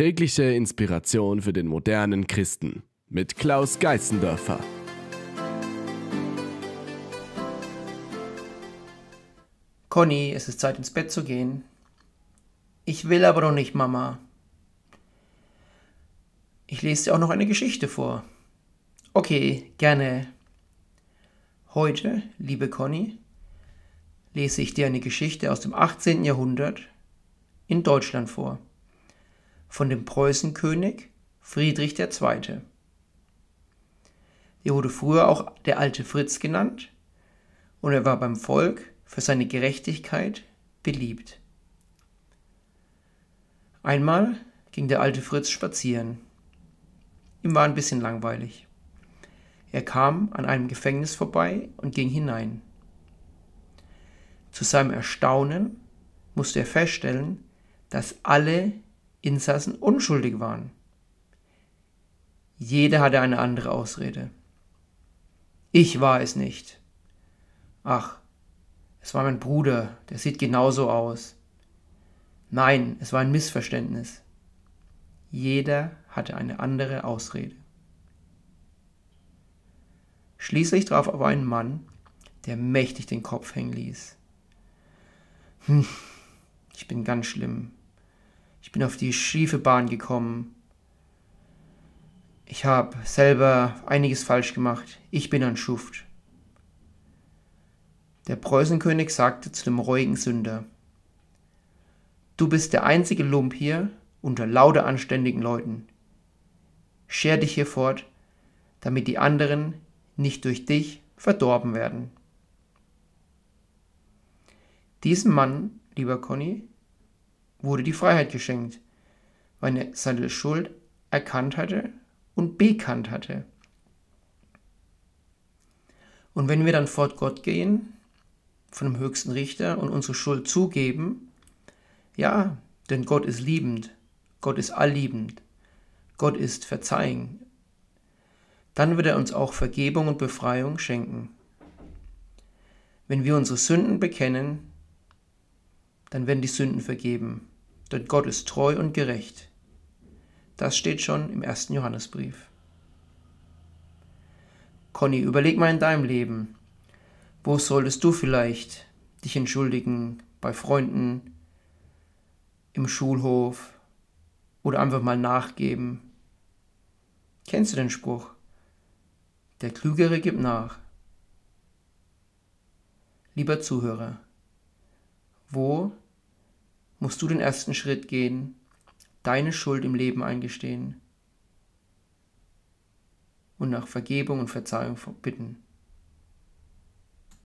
Tägliche Inspiration für den modernen Christen mit Klaus Geißendörfer. Conny, es ist Zeit ins Bett zu gehen. Ich will aber noch nicht, Mama. Ich lese dir auch noch eine Geschichte vor. Okay, gerne. Heute, liebe Conny, lese ich dir eine Geschichte aus dem 18. Jahrhundert in Deutschland vor. Von dem Preußenkönig Friedrich II. Er wurde früher auch der alte Fritz genannt und er war beim Volk für seine Gerechtigkeit beliebt. Einmal ging der alte Fritz spazieren. Ihm war ein bisschen langweilig. Er kam an einem Gefängnis vorbei und ging hinein. Zu seinem Erstaunen musste er feststellen, dass alle Insassen unschuldig waren. Jeder hatte eine andere Ausrede. Ich war es nicht. Ach, es war mein Bruder, der sieht genauso aus. Nein, es war ein Missverständnis. Jeder hatte eine andere Ausrede. Schließlich traf aber ein Mann, der mächtig den Kopf hängen ließ. Hm, ich bin ganz schlimm. Ich bin auf die schiefe Bahn gekommen. Ich habe selber einiges falsch gemacht. Ich bin ein Schuft. Der Preußenkönig sagte zu dem reuigen Sünder, Du bist der einzige Lump hier unter lauter anständigen Leuten. Scher dich hier fort, damit die anderen nicht durch dich verdorben werden. Diesem Mann, lieber Conny, wurde die Freiheit geschenkt, weil er seine Schuld erkannt hatte und bekannt hatte. Und wenn wir dann fort Gott gehen, von dem höchsten Richter und unsere Schuld zugeben, ja, denn Gott ist liebend, Gott ist allliebend, Gott ist verzeihend, dann wird er uns auch Vergebung und Befreiung schenken. Wenn wir unsere Sünden bekennen, dann werden die Sünden vergeben, denn Gott ist treu und gerecht. Das steht schon im ersten Johannesbrief. Conny, überleg mal in deinem Leben, wo solltest du vielleicht dich entschuldigen bei Freunden, im Schulhof oder einfach mal nachgeben? Kennst du den Spruch? Der Klügere gibt nach. Lieber Zuhörer, wo musst du den ersten Schritt gehen, deine Schuld im Leben eingestehen und nach Vergebung und Verzeihung bitten?